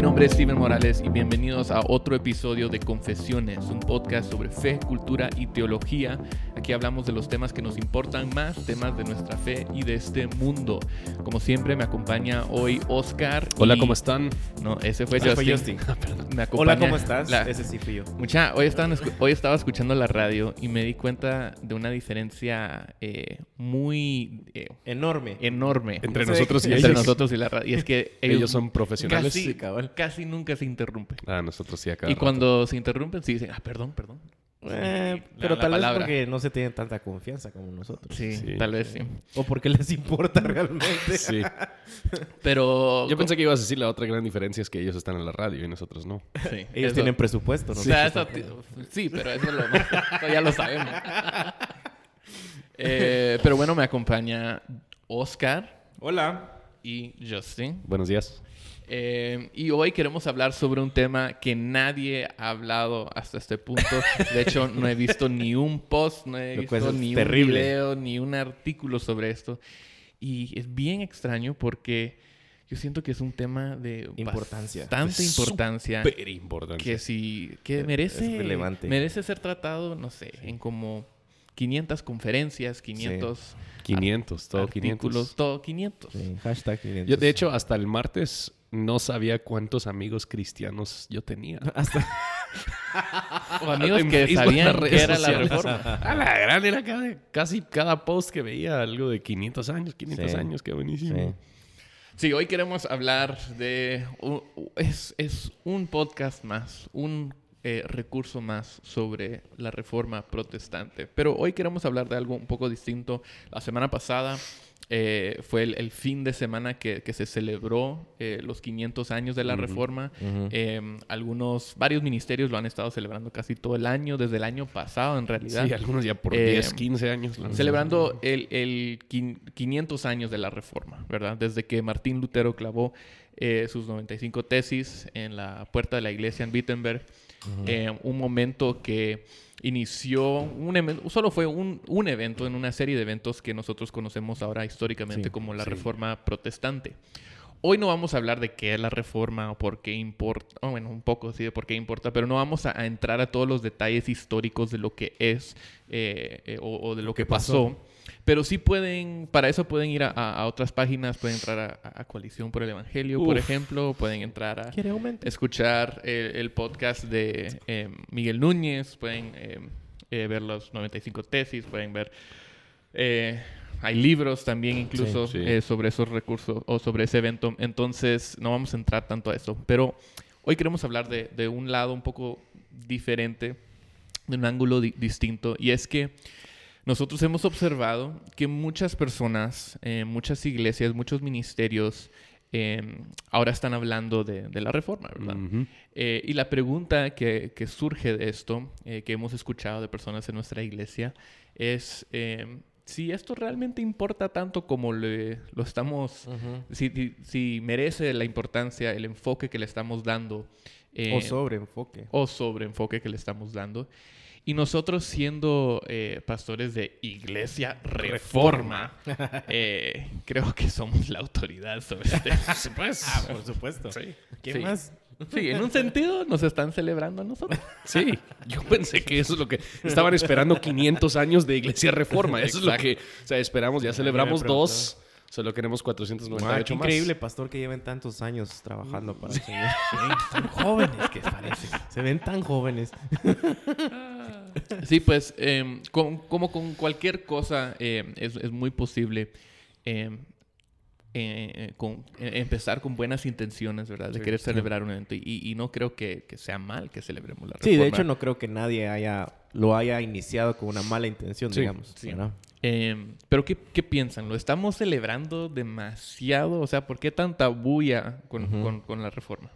Mi nombre es Steven Morales y bienvenidos a otro episodio de Confesiones, un podcast sobre fe, cultura y teología. Aquí hablamos de los temas que nos importan más, temas de nuestra fe y de este mundo. Como siempre me acompaña hoy Oscar. Hola, y- ¿cómo están? No, ese fue Ese Justin. fue Justin. Me acompaña Hola, ¿cómo estás? la- Ese sí fui yo. Mucha, hoy, estaban escu- hoy estaba escuchando la radio y me di cuenta de una diferencia eh, muy eh, Enorme. enorme Entre Sí. nosotros y entre ellos. nosotros y la radio. Y es que ellos, Ellos son profesionales. casi, Sí, cabal. casi nunca se interrumpen. Ah, nosotros sí acá. y cuando se interrumpen, sí dicen, ah, perdón, perdón. Eh, Sí, pero la- tal la vez porque no se tienen tanta confianza como nosotros. Sí, Sí. tal vez sí. O porque les importa realmente. Sí. Pero. Yo pensé que ibas a decir la otra gran diferencia es que ellos están en la radio y nosotros no. Sí, Ellos eso- tienen presupuesto, ¿no? O sea, eso ti- sí, pero eso, lo- eso ya lo sabemos. Eh, pero bueno, me acompaña Oscar Hola. y Justin. Buenos días. Eh, y hoy queremos hablar sobre un tema que nadie ha hablado hasta este punto. De hecho, no he visto ni un post, no he visto ni terrible. un video, ni un artículo sobre esto. Y es bien extraño porque yo siento que es un tema de Importancia. bastante Es importancia. Súper importante. Que si que merece, es relevante. merece ser tratado, no sé, en como 500 conferencias, 500 500, todo artículos, 500. todo 500. Sí, hashtag 500. Yo, de hecho, hasta el martes no sabía cuántos amigos cristianos yo tenía. Hasta... O amigos En que Facebook, sabían que era la reforma. A la gran era cada- casi cada post que veía algo de 500 años, 500 Sí. años, qué buenísimo. Sí. Sí, hoy queremos hablar de... es, es un podcast más, un eh, recurso más sobre la reforma protestante. Pero hoy queremos hablar de algo un poco distinto. La semana pasada eh, fue el, el fin de semana que, que se celebró eh, los 500 años de la reforma. Eh, algunos, varios ministerios lo han estado celebrando casi todo el año, desde el año pasado en realidad. Sí, algunos ya por Eh, 10, 15 años. la- Celebrando el, el quin- 500 años de la Reforma, ¿verdad? Desde que Martín Lutero clavó eh, sus 95 tesis en la puerta de la iglesia en Wittenberg. Eh, un momento que inició, un solo fue un, un evento en una serie de eventos que nosotros conocemos ahora históricamente Sí, como la sí. Reforma Protestante. Hoy no vamos a hablar de qué es la reforma o por qué importa, o bueno, un poco sí de por qué importa, pero no vamos a, a entrar a todos los detalles históricos de lo que es eh, eh, o, o de lo que pasó. Pero sí pueden, para eso pueden ir a, a- otras páginas, pueden entrar a, a Coalición por el Evangelio, por ejemplo, pueden entrar a escuchar el, el podcast de eh, Miguel Núñez, pueden eh, eh, ver los 95 tesis, pueden ver... eh, hay libros también incluso Sí, sí. sobre esos recursos o sobre ese evento. Entonces no vamos a entrar tanto a eso. Pero hoy queremos hablar de, de un lado un poco diferente, de un ángulo di- distinto. Y es que nosotros hemos observado que muchas personas, eh, muchas iglesias, muchos ministerios eh, ahora están hablando de, de la reforma, ¿verdad? Ujú. Eh, y la pregunta que, que surge de esto, eh, que hemos escuchado de personas en nuestra iglesia, es eh, si esto realmente importa tanto como le- lo estamos, Ujú. si, si- si merece la importancia, el enfoque que le estamos dando. eh, O sobre enfoque. o sobre enfoque que le estamos dando. Y nosotros siendo eh, pastores de Iglesia Reforma, eh, creo que somos la autoridad sobre este. Pues, Ah, por supuesto. sí. ¿Qué Sí. más? Sí, en un sentido nos están celebrando a nosotros. Sí, yo pensé que eso es lo que estaban esperando 500 años de Iglesia Reforma. Eso es lo que, o sea, esperamos, ya celebramos dos, solo queremos 498 Ah, qué más. increíble, pastor, que lleven tantos años trabajando para el Señor. Tan jóvenes que parecen. Se ven tan jóvenes. Sí, pues eh, con- como con cualquier cosa eh, es, es muy posible eh, eh, eh, con- eh, empezar con buenas intenciones, ¿verdad? De Sí. querer celebrar un evento. Y, y no creo que, que sea mal que celebremos la Sí, de reforma. hecho no creo que nadie haya lo haya iniciado con una mala intención, Sí, digamos. sí. Eh, pero ¿qué, qué piensan? ¿Lo estamos celebrando demasiado? O sea, ¿por qué tanta bulla con, Ujú. con- con la reforma?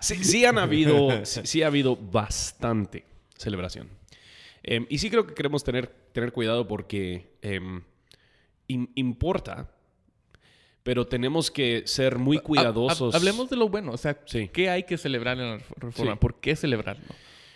Sí, sí han habido, sí, sí ha habido bastante celebración. Em, y sí creo que queremos tener, tener cuidado porque em, im- importa, pero tenemos que ser muy cuidadosos. Ha- ha- hablemos de lo bueno. O sea, Sí. ¿qué hay que celebrar en la ref- reforma? ¿Por qué celebrarlo?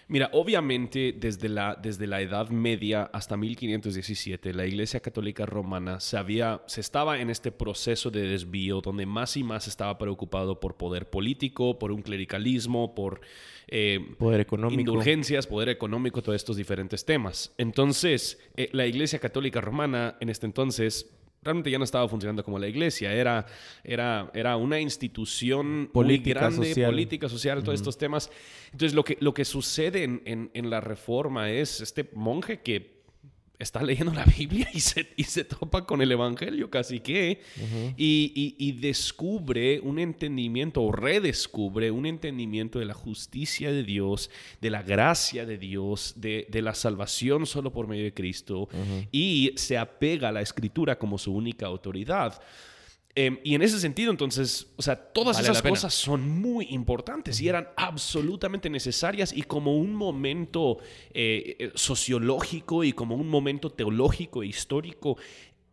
Mira, obviamente desde la, desde la Edad Media hasta 1517, la Iglesia Católica Romana se, había, se estaba en este proceso de desvío donde más y más estaba preocupado por poder político, por un clericalismo, por eh, Poder económico. indulgencias, poder económico, todos estos diferentes temas. Entonces, eh, la Iglesia Católica Romana en este entonces realmente ya no estaba funcionando como la iglesia, era, era, era una institución Política, muy grande, social. política, social, todos estos temas. Entonces, lo que, lo que sucede en, en- en la reforma es este monje que está leyendo la Biblia y se, y se topa con el Evangelio casi que, y, y- y descubre un entendimiento o redescubre un entendimiento de la justicia de Dios, de la gracia de Dios, de, de la salvación solo por medio de Cristo, y se apega a la escritura como su única autoridad. Em, y en ese sentido, entonces, o sea, todas Vale esas cosas son muy importantes y eran absolutamente necesarias y como un momento eh, eh, sociológico y como un momento teológico e histórico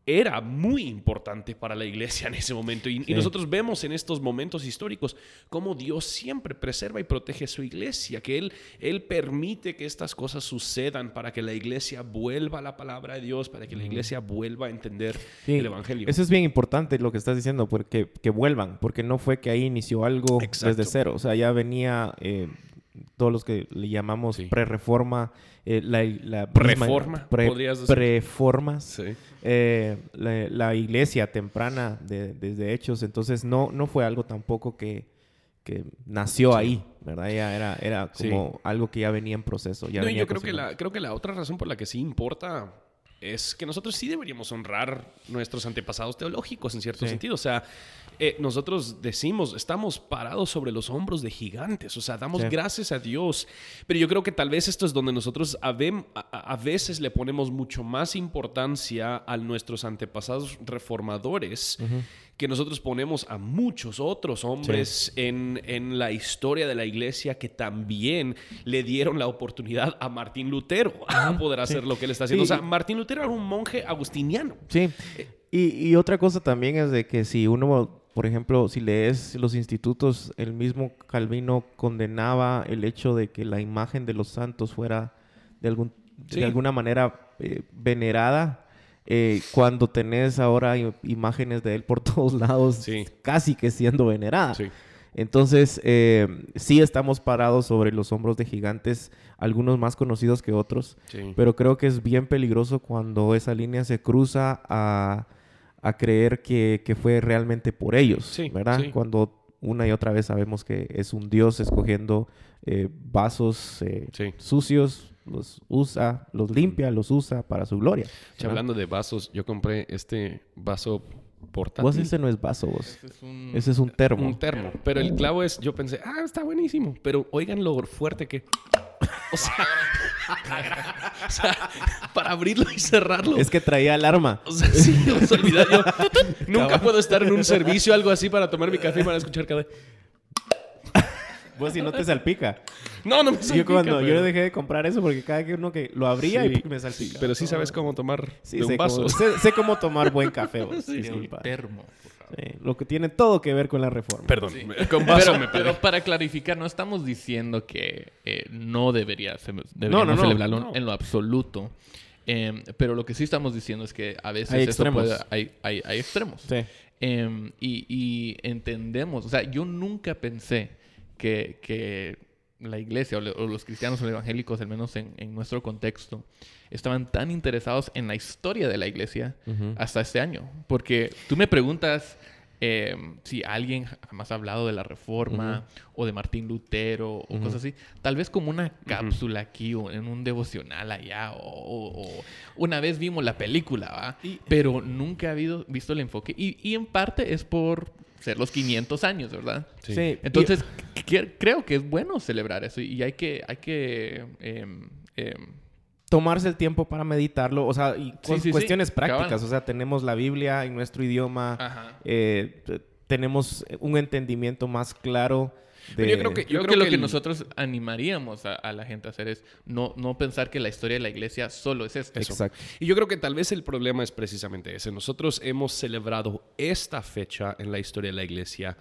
era muy importante para la iglesia en ese momento. Y, nosotros vemos en estos momentos históricos cómo Dios siempre preserva y protege a su iglesia, que Él, Él permite que estas cosas sucedan para que la iglesia vuelva a la palabra de Dios, para que la iglesia vuelva a entender Sí, el Evangelio. Eso es bien importante lo que estás diciendo, porque que vuelvan, porque no fue que ahí inició algo Exacto. desde cero. O sea, ya venía eh, todos los que le llamamos Sí. pre-reforma, eh, la, la Preforma, podrías decir. Preformas, Sí. eh, la, la iglesia temprana de- desde Hechos. Entonces, no, no fue algo tampoco que, que nació ahí, ¿verdad? Ya era, era como algo que ya venía en proceso. Ya No, venía yo creo que, la, creo que la otra razón por la que sí importa es que nosotros sí deberíamos honrar nuestros antepasados teológicos en cierto sentido. O sea, eh, nosotros decimos, estamos parados sobre los hombros de gigantes, o sea, damos Sí. gracias a Dios. Pero yo creo que tal vez esto es donde nosotros a, veces le ponemos mucho más importancia a nuestros antepasados reformadores que nosotros ponemos a muchos otros hombres en, en la historia de la iglesia que también le dieron la oportunidad a Martín Lutero a poder hacer lo que él está haciendo. Sí. O sea, Martín Lutero era un monje agustiniano. Sí. Y, y otra cosa también es de que si uno, por ejemplo, si lees los institutos, el mismo Calvino condenaba el hecho de que la imagen de los santos fuera de, algún, Sí. de alguna manera eh, venerada. eh, cuando tenés ahora imágenes de él por todos lados, Sí. casi que siendo venerada. Sí. Entonces, eh, sí estamos parados sobre los hombros de gigantes, algunos más conocidos que otros, Sí. pero creo que es bien peligroso cuando esa línea se cruza a, a creer que, que fue realmente por ellos, Sí, ¿verdad? sí. Cuando una y otra vez sabemos que es un Dios escogiendo eh, vasos eh, Sí. sucios, los usa, los limpia, los usa para su gloria. Hablando de vasos, yo compré este vaso portátil. Vos ese no es vaso, vos. Ese es un... Ese es un termo. Un termo. Pero el clavo es, yo pensé, ah, está buenísimo. Pero oigan lo fuerte que. O sea, o sea, para abrirlo y cerrarlo. Es que traía alarma. O sea, sí, os olvidé yo. Nunca puedo estar en un servicio algo así para tomar mi café y para escuchar cada. Vos si no te salpica. No, no me yo salpica, cuando pero- yo dejé de comprar eso porque cada que uno que lo abría Sí, y me salpica. Pero sí sabes cómo tomar Sí, de sé, un vaso. cómo, sé, sé cómo tomar buen café. vos. Disculpa. termo, lo que tiene todo que ver con la reforma. Perdón, con vaso Pero, me pero perdí. para clarificar, no estamos diciendo que eh, no debería no, no, celebrarlo no. en lo absoluto. Em, pero lo que sí estamos diciendo es que a veces Hay eso extremos. puede- hay, hay- hay extremos. Sí. Em, y, y entendemos, o sea, yo nunca pensé que, que la iglesia o, le- o los cristianos o los evangélicos, al menos en, en nuestro contexto, estaban tan interesados en la historia de la iglesia hasta este año. Porque tú me preguntas em, si alguien jamás ha hablado de la reforma o de Martín Lutero o cosas así, tal vez como una cápsula aquí o en un devocional allá o, o- o una vez vimos la película, ¿va? Pero nunca ha habido, visto el enfoque. Y, y en parte es por ser los 500 años, ¿verdad? Sí. Sí, Entonces, que- creo que es bueno celebrar eso y hay que, hay que em, em, tomarse el tiempo para meditarlo, o sea, y Sí, cu- sí, sí, cuestiones prácticas, cabal. o sea, tenemos la Biblia en nuestro idioma, Ajá. eh, tenemos un entendimiento más claro. Pero yo creo que- Yo, creo creo que lo que nosotros animaríamos a, a la gente a hacer es no, no pensar que la historia de la iglesia solo es esto. Eso. Exacto. Y yo creo que tal vez el problema es precisamente ese. Nosotros hemos celebrado esta fecha en la historia de la iglesia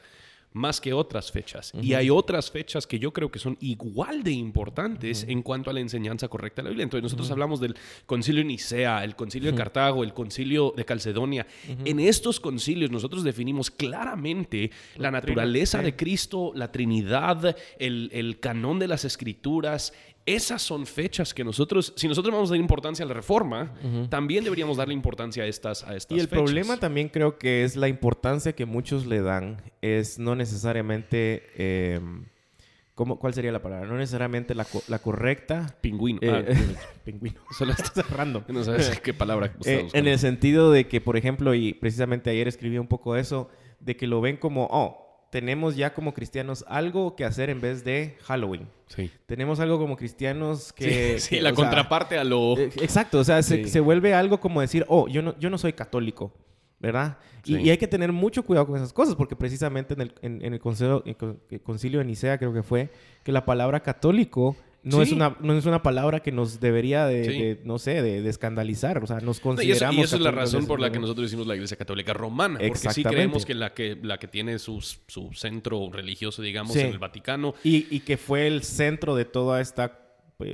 más que otras fechas. Y hay otras fechas que yo creo que son igual de importantes en cuanto a la enseñanza correcta de la Biblia. Entonces nosotros hablamos del concilio de Nicea, el concilio de Cartago, el concilio de Calcedonia. En estos concilios nosotros definimos claramente la naturaleza de Cristo, la Trinidad, el, el canon de las escrituras esas son fechas que nosotros, si nosotros vamos a dar importancia a la reforma, también deberíamos darle importancia a estas, a estas Y el problema también creo que es la importancia que muchos le dan, es no necesariamente... Em, ¿cómo, ¿Cuál sería la palabra? No necesariamente la, la correcta. Pingüino. Eh, Ah, pingüino. Solo estás cerrando. no sabes qué palabra. Eh, en el sentido de que, por ejemplo, y precisamente ayer escribí un poco eso, de que lo ven como, oh, tenemos ya como cristianos algo que hacer en vez de Halloween. Sí. Tenemos algo como cristianos que... Sí, la sea, contraparte a lo... eh, Exacto, o sea, se, Sí. se vuelve algo como decir, oh, yo no, yo no soy católico, ¿verdad? Y, Sí. y hay que tener mucho cuidado con esas cosas, porque precisamente en el, en, en el, concilio, el concilio de Nicea creo que fue, que la palabra católico no, Sí. es, una, no es una palabra que nos debería de, Sí. de, no sé, de, de escandalizar, o sea, nos No, y eso, consideramos... y eso es la razón por la que nosotros decimos la Iglesia Católica Romana. Porque sí creemos que la que, la que tiene sus- su centro religioso, digamos, Sí. en el Vaticano. Y, y que fue el centro de todo este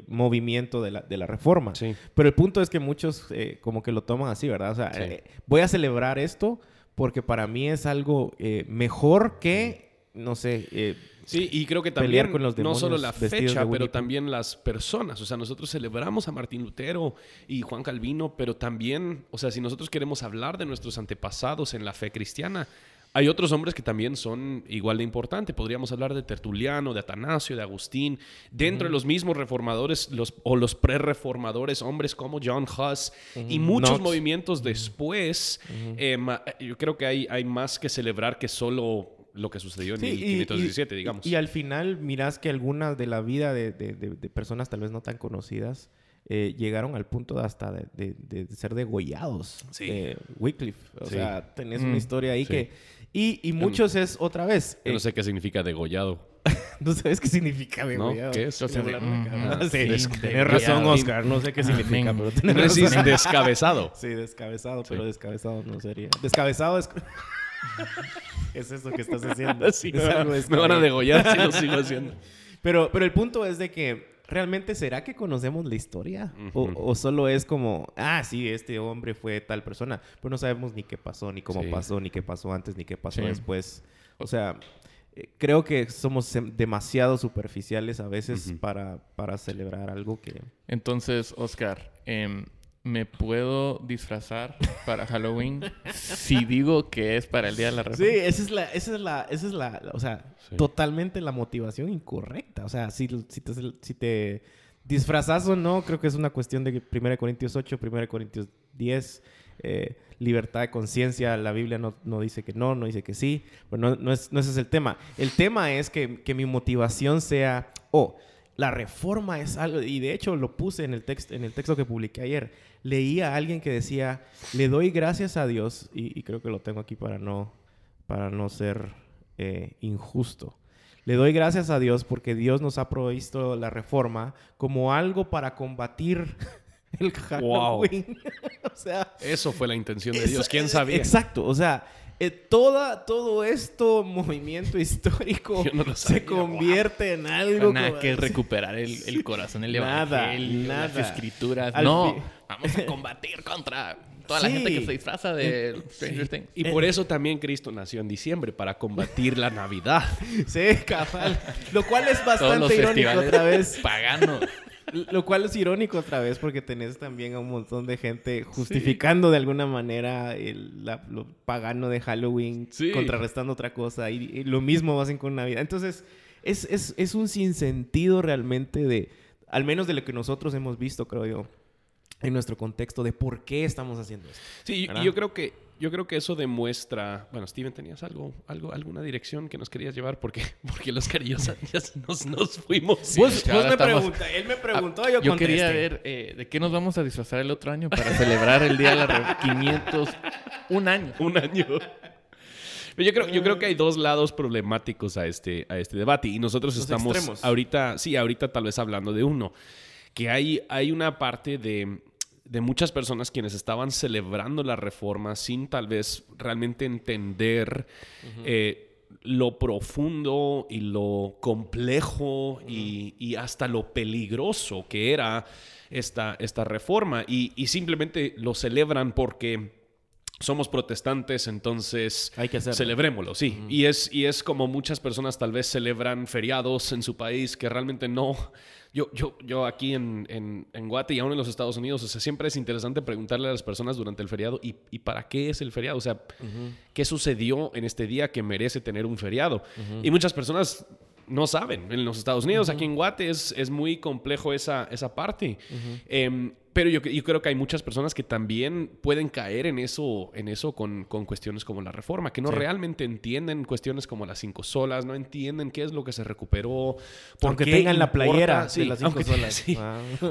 movimiento de la, de la reforma. Sí. Pero el punto es que muchos eh, como que lo toman así, ¿verdad? O sea, Sí. eh, voy a celebrar esto porque para mí es algo eh, mejor que, no sé, eh, Sí, y creo que también con los no solo la fecha, pero también las personas. O sea, nosotros celebramos a Martín Lutero y Juan Calvino, pero también, o sea, si nosotros queremos hablar de nuestros antepasados en la fe cristiana, hay otros hombres que también son igual de importantes. Podríamos hablar de Tertuliano, de Atanasio, de Agustín. Dentro de los mismos reformadores los, o los pre-reformadores, hombres como John Huss y muchos movimientos después, eh, yo creo que hay, hay más que celebrar que solo lo que sucedió en Sí, y- 1517, y- digamos. Y, al final miras que algunas de la vida de, de- de- de personas tal vez no tan conocidas eh, llegaron al punto de hasta de, de- de ser degollados. Sí. Eh, Wycliffe. O Sí. sea, tenés Mm, una historia ahí sí. que... Y, y muchos es otra vez... Yo eh, no sé qué significa degollado. ¿No sabes qué significa ¿No? degollado? ¿Qué es? O sea, de- Ah, mm, sí, des- tenés razón. Oscar. No sé qué significa, pero tenés No razón. descabezado. Sí, descabezado, pero descabezado no sería. Descabezado es... es eso que estás haciendo. Sí, Es me, van, algo me descabellado. van a degollar si lo sigo haciendo. Pero, pero el punto es de que realmente será que conocemos la historia O- solo es como ah sí este hombre fue tal persona pero no sabemos ni qué pasó ni cómo Sí. pasó ni qué pasó antes ni qué pasó Sí. después o sea eh, creo que somos em- demasiado superficiales a veces para, para celebrar algo que Entonces, Oscar, em, ¿me puedo disfrazar para Halloween si digo que es para el Día de la Sí, Reforma? esa es la, esa es la, esa es la, o sea, Sí. totalmente la motivación incorrecta. O sea, si, si, te, si te disfrazas o no, creo que es una cuestión de que 1 Corintios 8, 1 Corintios 10, eh, libertad de conciencia, la Biblia no, no dice que no, no dice que sí, pero no, no, es, no ese es el tema. El tema es que, que mi motivación sea, oh, la reforma es algo, y de hecho lo puse en el, texto en el texto que publiqué ayer, leí a alguien que decía, le doy gracias a Dios, y, y creo que lo tengo aquí para no, para no ser eh, injusto. Le doy gracias a Dios porque Dios nos ha provisto la reforma como algo para combatir el Halloween. o sea, Eso fue la intención de Dios. ¿Quién sabía? Exacto, o sea, eh, toda, todo esto movimiento histórico no se convierte en algo Nada como- que recuperar el, el corazón, el Nada, evangelio, las nada. escrituras. Al no, fin- vamos a combatir contra toda la gente que se disfraza de Stranger Things. Y por eso también Cristo nació en diciembre, para combatir la Navidad. Sí, cabal. Lo cual es Todos los bastante irónico otra vez. paganos. Lo cual es irónico otra vez porque tenés también a un montón de gente justificando de alguna manera el la- lo pagano de Halloween, Sí. contrarrestando otra cosa y, y lo mismo hacen con Navidad. Entonces, es, es, es un sinsentido realmente de, al menos de lo que nosotros hemos visto, creo yo, en nuestro contexto de por qué estamos haciendo esto. Sí, y ¿Verdad? yo creo que yo creo que eso demuestra. Bueno, Steven, tenías algo, algo, alguna dirección que nos querías llevar porque, porque los carillos ya nos, nos fuimos. Vos, ya vos me estamos- preguntas, él me Ah, preguntó, yo, yo contesté. quería ver eh, de qué nos vamos a disfrazar el otro año para celebrar el Día de la Reforma. 500, un año. un año. Pero yo creo, yo creo que hay dos lados problemáticos a este, a este debate y nosotros Los estamos extremos. ahorita, sí, ahorita tal vez hablando de uno, que hay, hay una parte de, de muchas personas quienes estaban celebrando la reforma sin tal vez realmente entender eh, lo profundo y lo complejo y, y hasta lo peligroso que era esta, esta reforma. Y, y simplemente lo celebran porque somos protestantes, entonces Hay que hacerlo. celebrémoslo, sí. y, es, y es como muchas personas tal vez celebran feriados en su país que realmente no. Yo, yo, yo aquí en, en, en Guate y aún en los Estados Unidos, o sea, siempre es interesante preguntarle a las personas durante el feriado, ¿y, y para qué es el feriado? O sea, ¿qué sucedió en este día que merece tener un feriado? Y muchas personas no saben. En los Estados Unidos, aquí en Guate, es, es muy complejo esa, esa parte. Em, pero yo, yo creo que hay muchas personas que también pueden caer en eso, en eso con, con cuestiones como la reforma, que no realmente entienden cuestiones como las cinco solas, no entienden qué es lo que se recuperó. por Aunque qué tengan la playera sí, de las cinco aunque- solas. sí.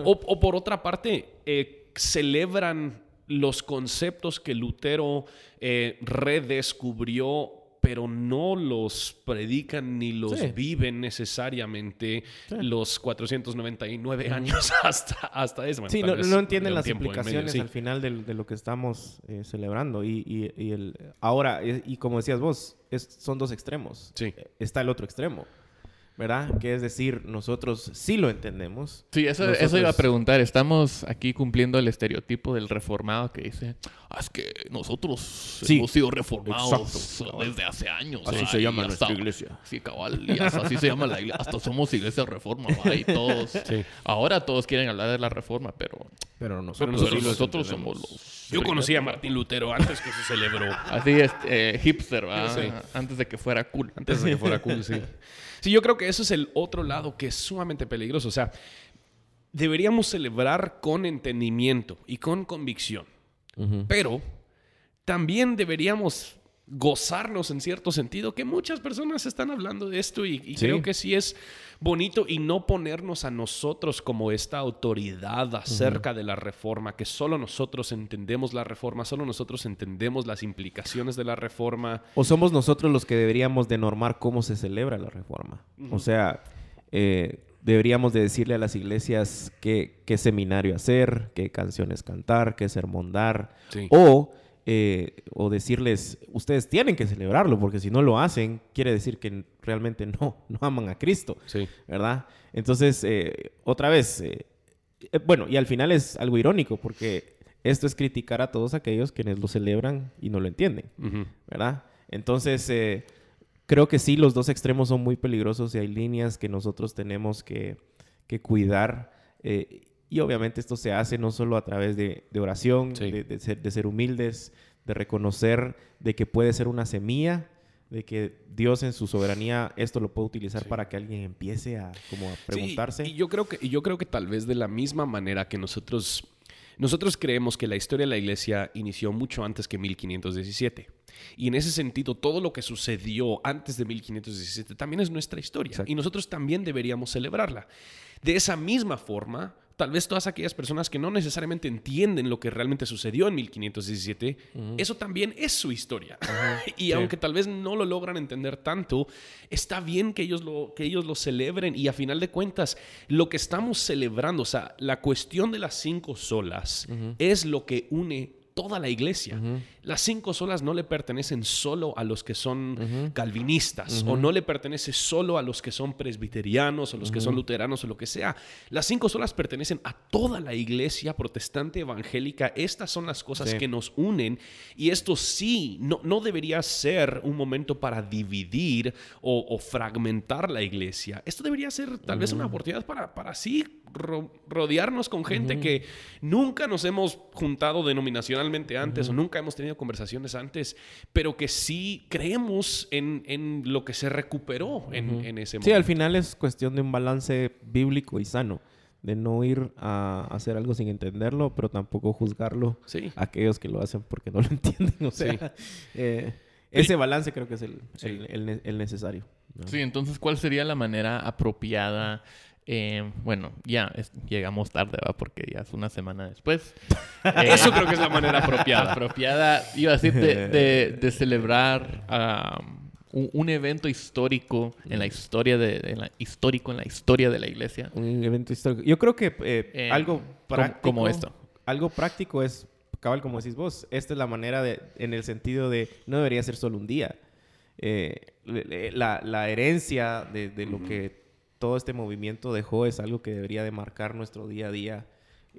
O, o por otra parte, eh, celebran los conceptos que Lutero eh, redescubrió, pero no los predican ni los Sí. viven necesariamente los 499 años hasta, hasta eso. Bueno, Sí, no, entienden las medio, implicaciones sí. al final de, lo que estamos eh, celebrando. Y, y- y el, ahora, eh, y como decías vos, es- son dos extremos. Sí. Eh, Está el otro extremo, ¿verdad? Que es decir, nosotros sí lo entendemos. Sí, eso, Nosotros- eso iba a preguntar. Estamos aquí cumpliendo el estereotipo del reformado que dice, "Ah, es que nosotros Sí. hemos sido reformados Exacto. desde hace años. Así se llama y nuestra hasta- iglesia. Sí, cabal, y hasta así se llama la iglesia. Hasta somos iglesia reforma, va, y todos. Sí. Ahora todos quieren hablar de la reforma, pero Pero nosotros, nosotros, sí somos los... Yo conocí a Martín Lutero antes que se celebró. Así es, eh, hipster. Sí. Antes de que fuera cool. Antes de que fuera cool, sí. Sí, yo creo que eso es el otro lado que es sumamente peligroso. O sea, deberíamos celebrar con entendimiento y con convicción. Pero también deberíamos gozarnos en cierto sentido, que muchas personas están hablando de esto y, y Sí. creo que sí es bonito y no ponernos a nosotros como esta autoridad acerca de la reforma, que solo nosotros entendemos la reforma, solo nosotros entendemos las implicaciones de la reforma. O somos nosotros los que deberíamos de normar cómo se celebra la reforma. O sea, eh, deberíamos de decirle a las iglesias qué, qué seminario hacer, qué canciones cantar, qué sermón dar. Sí. O, eh, o decirles, ustedes tienen que celebrarlo, porque si no lo hacen, quiere decir que realmente no, no aman a Cristo. Sí. ¿verdad? Entonces, eh, otra vez, eh, bueno, y al final es algo irónico porque esto es criticar a todos aquellos quienes lo celebran y no lo entienden. ¿verdad? Entonces, creo que sí, los dos extremos son muy peligrosos y hay líneas que nosotros tenemos que, que cuidar. eh, y obviamente esto se hace no solo a través de, de oración, Sí. de, de ser, de ser humildes, de reconocer de que puede ser una semilla, de que Dios en su soberanía esto lo puede utilizar Sí. para que alguien empiece a como a Sí, preguntarse. y yo creo que y yo creo que tal vez de la misma manera que nosotros nosotros creemos que la historia de la iglesia inició mucho antes que 1517. Y en ese sentido, todo lo que sucedió antes de 1517 también es nuestra historia. Exacto. Y nosotros también deberíamos celebrarla. De esa misma forma, tal vez todas aquellas personas que no necesariamente entienden lo que realmente sucedió en 1517, eso también es su historia. y aunque tal vez no lo logran entender tanto, está bien que ellos, lo, que ellos lo celebren. Y a final de cuentas, lo que estamos celebrando, o sea, la cuestión de las cinco solas, es lo que une toda la iglesia. Las cinco solas no le pertenecen solo a los que son calvinistas o no le pertenece solo a los que son presbiterianos o los que son luteranos o lo que sea. Las cinco solas pertenecen a toda la iglesia protestante evangélica. Estas son las cosas Sí. que nos unen y esto sí, no, no debería ser un momento para dividir o, o fragmentar la iglesia. Esto debería ser tal vez una oportunidad para, para sí ro- rodearnos con gente que nunca nos hemos juntado denominacionalmente antes o nunca hemos tenido conversaciones antes, pero que sí creemos en, en lo que se recuperó en, en ese Sí, momento. al final es cuestión de un balance bíblico y sano, de no ir a hacer algo sin entenderlo, pero tampoco juzgarlo Sí. a aquellos que lo hacen porque no lo entienden. O sea, eh, ese balance creo que es el, Sí. el- el ne- el necesario. ¿no? Sí, entonces, ¿cuál sería la manera apropiada? Eh, bueno, ya es- llegamos tarde, ¿va? Porque ya es una semana después. Eh, Eso creo que es la manera apropiada. apropiada, iba a decir, de, de- de celebrar um, un, un evento histórico en la historia de, de la, histórico en la historia de la iglesia. Un evento histórico. Yo creo que eh, Eh, algo como- práctico... como esto. Algo práctico es, cabal, como decís vos, esta es la manera de, en el sentido de, no debería ser solo un día. eh, la, la, herencia de, de lo que todo este movimiento dejó es algo que debería de marcar nuestro día a día.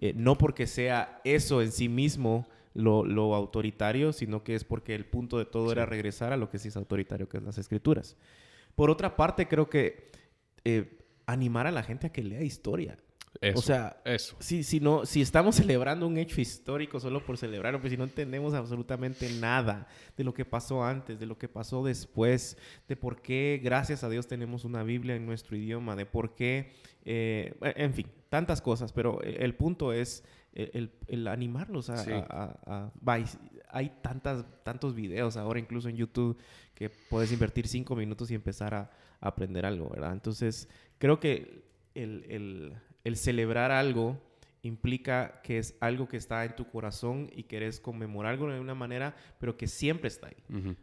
Eh, no porque sea eso en sí mismo lo, lo, autoritario, sino que es porque el punto de todo era regresar a lo que sí es autoritario, que es las escrituras. Por otra parte, creo que eh, animar a la gente a que lea historia o sea, eso. Si, si, no, si estamos celebrando un hecho histórico solo por celebrarlo, pues si no entendemos absolutamente nada de lo que pasó antes, de lo que pasó después, de por qué, gracias a Dios, tenemos una Biblia en nuestro idioma, de por qué, eh, en fin, tantas cosas, pero el punto es el, el animarlos a... hay tantas, tantos videos ahora, incluso en YouTube, que puedes invertir cinco minutos y empezar a, a aprender algo, ¿verdad? Entonces, creo que el, el celebrar algo implica que es algo que está en tu corazón y querés conmemorarlo de una manera, pero que siempre está ahí.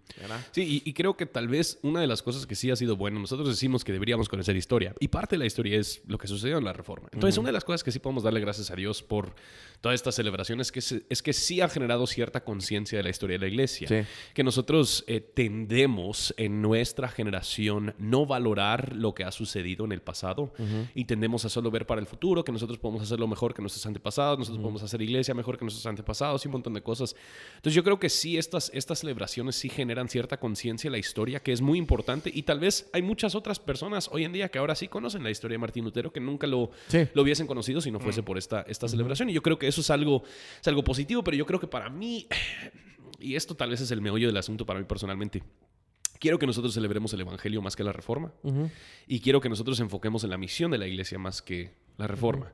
Sí, y, creo que tal vez una de las cosas que sí ha sido bueno, nosotros decimos que deberíamos conocer historia, y parte de la historia es lo que sucedió en la Reforma. Entonces, una de las cosas que sí podemos darle gracias a Dios por todas estas celebraciones que es, que sí ha generado cierta conciencia de la historia de la iglesia. Que nosotros eh, tendemos en nuestra generación no valorar lo que ha sucedido en el pasado y tendemos a solo ver para el futuro, que nosotros podemos hacer lo mejor que nuestros antepasados, nosotros podemos hacer iglesia mejor que nuestros antepasados y un montón de cosas. Entonces yo creo que sí, estas, estas celebraciones sí generan cierta conciencia de la historia, que es muy importante y tal vez hay muchas otras personas hoy en día que ahora sí conocen la historia de Martín Lutero, que nunca lo, lo hubiesen conocido si no fuese por esta, esta celebración. Y yo creo que eso es algo, es algo positivo, pero yo creo que para mí, y esto tal vez es el meollo del asunto para mí personalmente, quiero que nosotros celebremos el Evangelio más que la Reforma. Y quiero que nosotros enfoquemos en la misión de la iglesia más que la Reforma.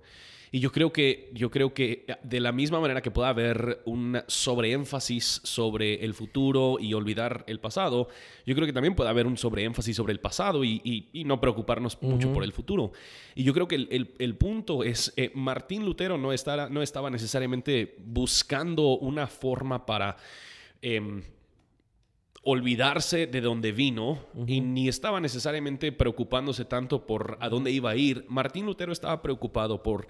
Y yo creo que, yo creo que de la misma manera que pueda haber un sobreénfasis sobre el futuro y olvidar el pasado, yo creo que también puede haber un sobreénfasis sobre el pasado y, no preocuparnos mucho por el futuro. Y yo creo que el, punto es, eh, Martín Lutero no, no estaba necesariamente buscando una forma para... Em, olvidarse de dónde vino y ni estaba necesariamente preocupándose tanto por a dónde iba a ir. Martín Lutero estaba preocupado por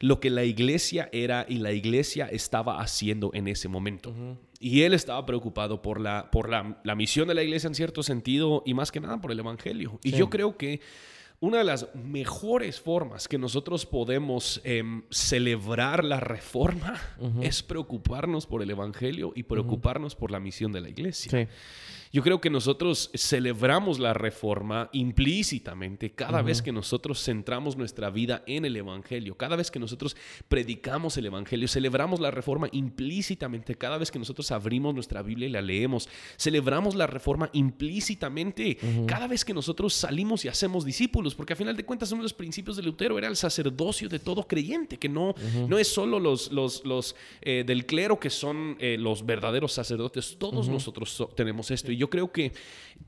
lo que la iglesia era y la iglesia estaba haciendo en ese momento. Y él estaba preocupado por, la, por la, misión de la iglesia en cierto sentido y más que nada por el Evangelio. Y yo creo que una de las mejores formas que nosotros podemos em, celebrar la reforma es preocuparnos por el Evangelio y preocuparnos por la misión de la iglesia. Sí. Yo creo que nosotros celebramos la reforma implícitamente cada vez que nosotros centramos nuestra vida en el Evangelio, cada vez que nosotros predicamos el Evangelio, celebramos la reforma implícitamente. Cada vez que nosotros abrimos nuestra Biblia y la leemos, celebramos la reforma implícitamente. Cada vez que nosotros salimos y hacemos discípulos, porque a final de cuentas uno de los principios de Lutero era el sacerdocio de todo creyente, que no, no es solo los, los, los eh, del clero que son eh, los verdaderos sacerdotes, todos nosotros tenemos esto. Y yo creo que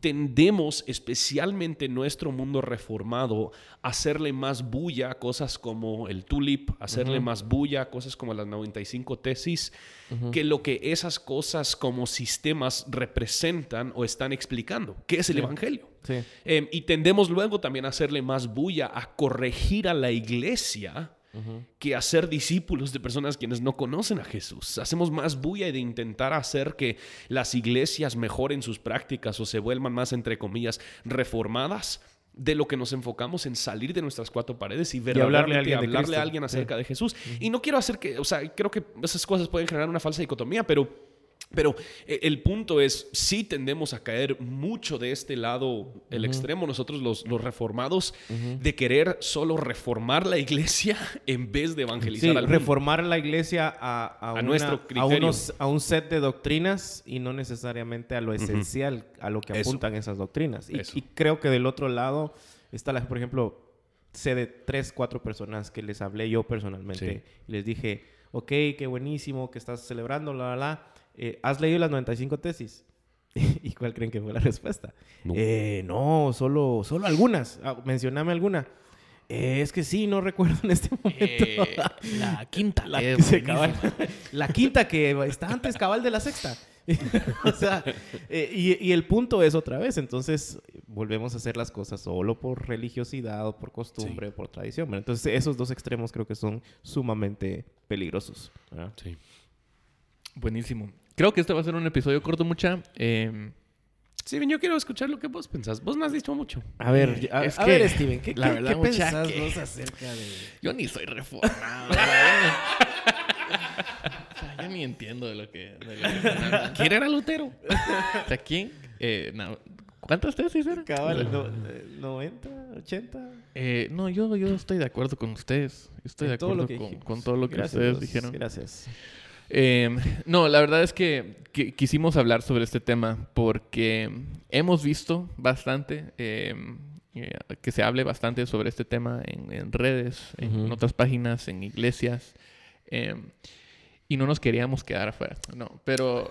tendemos, especialmente en nuestro mundo reformado, a hacerle más bulla a cosas como el tulip, hacerle más bulla a cosas como las 95 tesis, que lo que esas cosas como sistemas representan o están explicando, que es el Evangelio. Em, y tendemos luego también a hacerle más bulla, a corregir a la iglesia que hacer discípulos de personas quienes no conocen a Jesús. Hacemos más bulla de intentar hacer que las iglesias mejoren sus prácticas o se vuelvan más, entre comillas, reformadas de lo que nos enfocamos en salir de nuestras cuatro paredes y, verdaderamente hablarle a alguien, hablarle a alguien acerca de Jesús. Y no quiero hacer que, o sea, creo que esas cosas pueden generar una falsa dicotomía, pero pero eh, el punto es, sí tendemos a caer mucho de este lado, el extremo, nosotros los, los reformados, de querer solo reformar la iglesia en vez de evangelizar al reformar la iglesia a, nuestro a, un set de doctrinas y no necesariamente a lo esencial, a lo que apuntan esas doctrinas. Y, creo que del otro lado está, la, por ejemplo, sé de tres, cuatro personas que les hablé yo personalmente. Y les dije, ok, qué buenísimo que estás celebrando, la, la, la eh, ¿has leído las 95 tesis? ¿Y cuál creen que fue la respuesta? No, eh, no solo, solo algunas. Ah, mencioname alguna. Eh, es que sí, no recuerdo en este momento. la quinta. La, la, quinta que está antes cabal de la sexta. o sea, y, y, el punto es otra vez, entonces volvemos a hacer las cosas solo por religiosidad o por costumbre, por tradición. Entonces esos dos extremos creo que son sumamente peligrosos. Sí. Buenísimo. Creo que este va a ser un episodio corto, mucha. Em, Steven, yo quiero escuchar lo que vos pensás. Vos no has dicho mucho. A ver, a, Es a que, ver, Steven, ¿qué, la qué- verdad, qué mucha pensás que- vos acerca de...? Yo ni soy reformado. o sea, yo ni entiendo de lo que... De lo que. ¿Quién era Lutero? O sea, ¿quién? Eh, no, ¿Cuántas tesis eran? Cabal, no, eh, 90, 80... Eh, no, yo, yo estoy de acuerdo con ustedes. Estoy de en acuerdo con, todo lo que Gracias, ustedes Dios, dijeron. Gracias. Eh, no, la verdad es que, que quisimos hablar sobre este tema porque hemos visto bastante eh, eh, que se hable bastante sobre este tema en, en redes, en otras páginas, en iglesias. eh, y no nos queríamos quedar afuera. No, pero.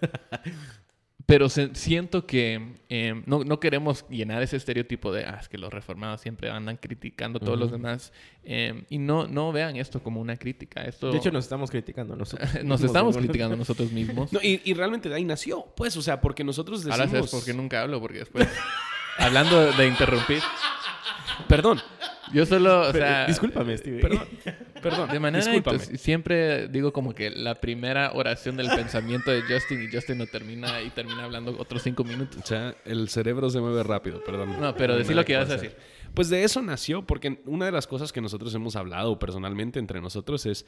Pero se- siento que eh, no, no queremos llenar ese estereotipo de ah, es que los reformados siempre andan criticando a todos los demás. eh, y no, no vean esto como una crítica. Esto, De hecho, nos estamos criticando nosotros. nos mismos, estamos criticando nosotros mismos. No, y, y realmente de ahí nació. Pues, o sea, porque nosotros decimos... Ahora sabes por qué nunca hablo, porque después, hablando de interrumpir, Perdón, yo solo, o sea, discúlpame, Steven. perdón, perdón. de manera intus- siempre digo como que la primera oración del pensamiento de Justin y Justin no termina y termina hablando otros cinco minutos. O sea, el cerebro se mueve rápido, perdón. No, pero decí nada lo que ibas a decir. Pues de eso nació, porque una de las cosas que nosotros hemos hablado personalmente entre nosotros es...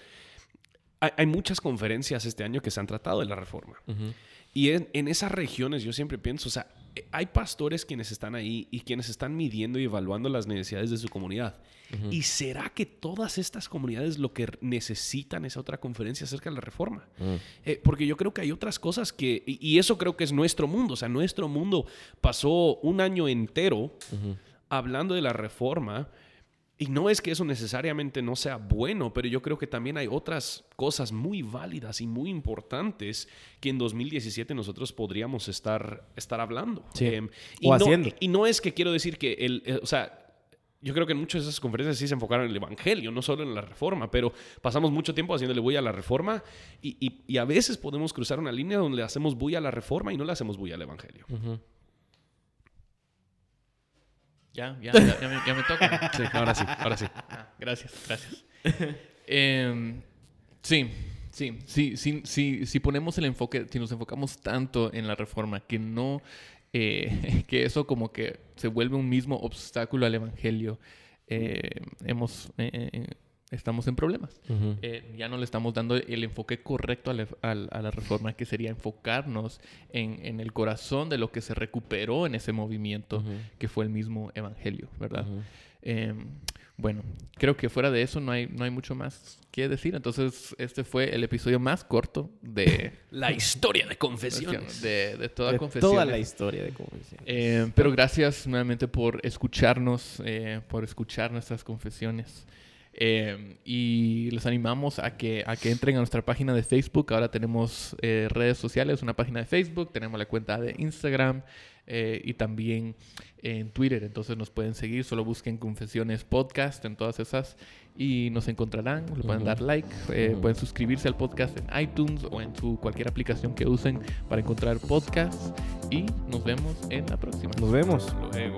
Hay, hay muchas conferencias este año que se han tratado de la reforma. Y en, en esas regiones yo siempre pienso, o sea, hay pastores quienes están ahí y quienes están midiendo y evaluando las necesidades de su comunidad. ¿Y será que todas estas comunidades lo que necesitan es otra conferencia acerca de la reforma? Eh, porque yo creo que hay otras cosas que, y, y eso creo que es nuestro mundo, o sea, nuestro mundo pasó un año entero hablando de la reforma. Y no es que eso necesariamente no sea bueno, pero yo creo que también hay otras cosas muy válidas y muy importantes que en 2017 nosotros podríamos estar, estar hablando. Sí. Em, y O no, haciendo. Y no es que quiero decir que el, o sea, yo creo que en muchas de esas conferencias sí se enfocaron en el evangelio, no solo en la reforma, pero pasamos mucho tiempo haciéndole bulla a la reforma y, y- y a veces podemos cruzar una línea donde le hacemos bulla a la reforma y no le hacemos bulla al evangelio. Ujú. Ya, ya, ya, ya me, ya me toca. Sí, ahora sí, ahora sí. Ah, gracias, gracias. Em, sí, sí, sí, sí, sí, si ponemos el enfoque, si nos enfocamos tanto en la reforma que no, eh, que eso como que se vuelve un mismo obstáculo al evangelio, eh, hemos, eh, estamos en problemas. Eh, ya no le estamos dando el enfoque correcto a la, a la reforma, que sería enfocarnos en, en el corazón de lo que se recuperó en ese movimiento, que fue el mismo evangelio, ¿verdad? Eh, bueno, creo que fuera de eso no hay, no hay mucho más que decir. Entonces, este fue el episodio más corto de, La historia de confesiones. de, de toda De confesión. toda la historia de confesión. Eh, pero gracias nuevamente por escucharnos, eh, por escuchar nuestras confesiones. Eh, y les animamos a que, a que entren a nuestra página de Facebook. Ahora tenemos eh, redes sociales, una página de Facebook, tenemos la cuenta de Instagram eh, y también en Twitter. Entonces nos pueden seguir, solo busquen Confesiones Podcast en todas esas y nos encontrarán. Le pueden dar like, eh, pueden suscribirse al podcast en iTunes o en su cualquier aplicación que usen para encontrar podcasts. Y nos vemos en la próxima. Nos vemos. Luego.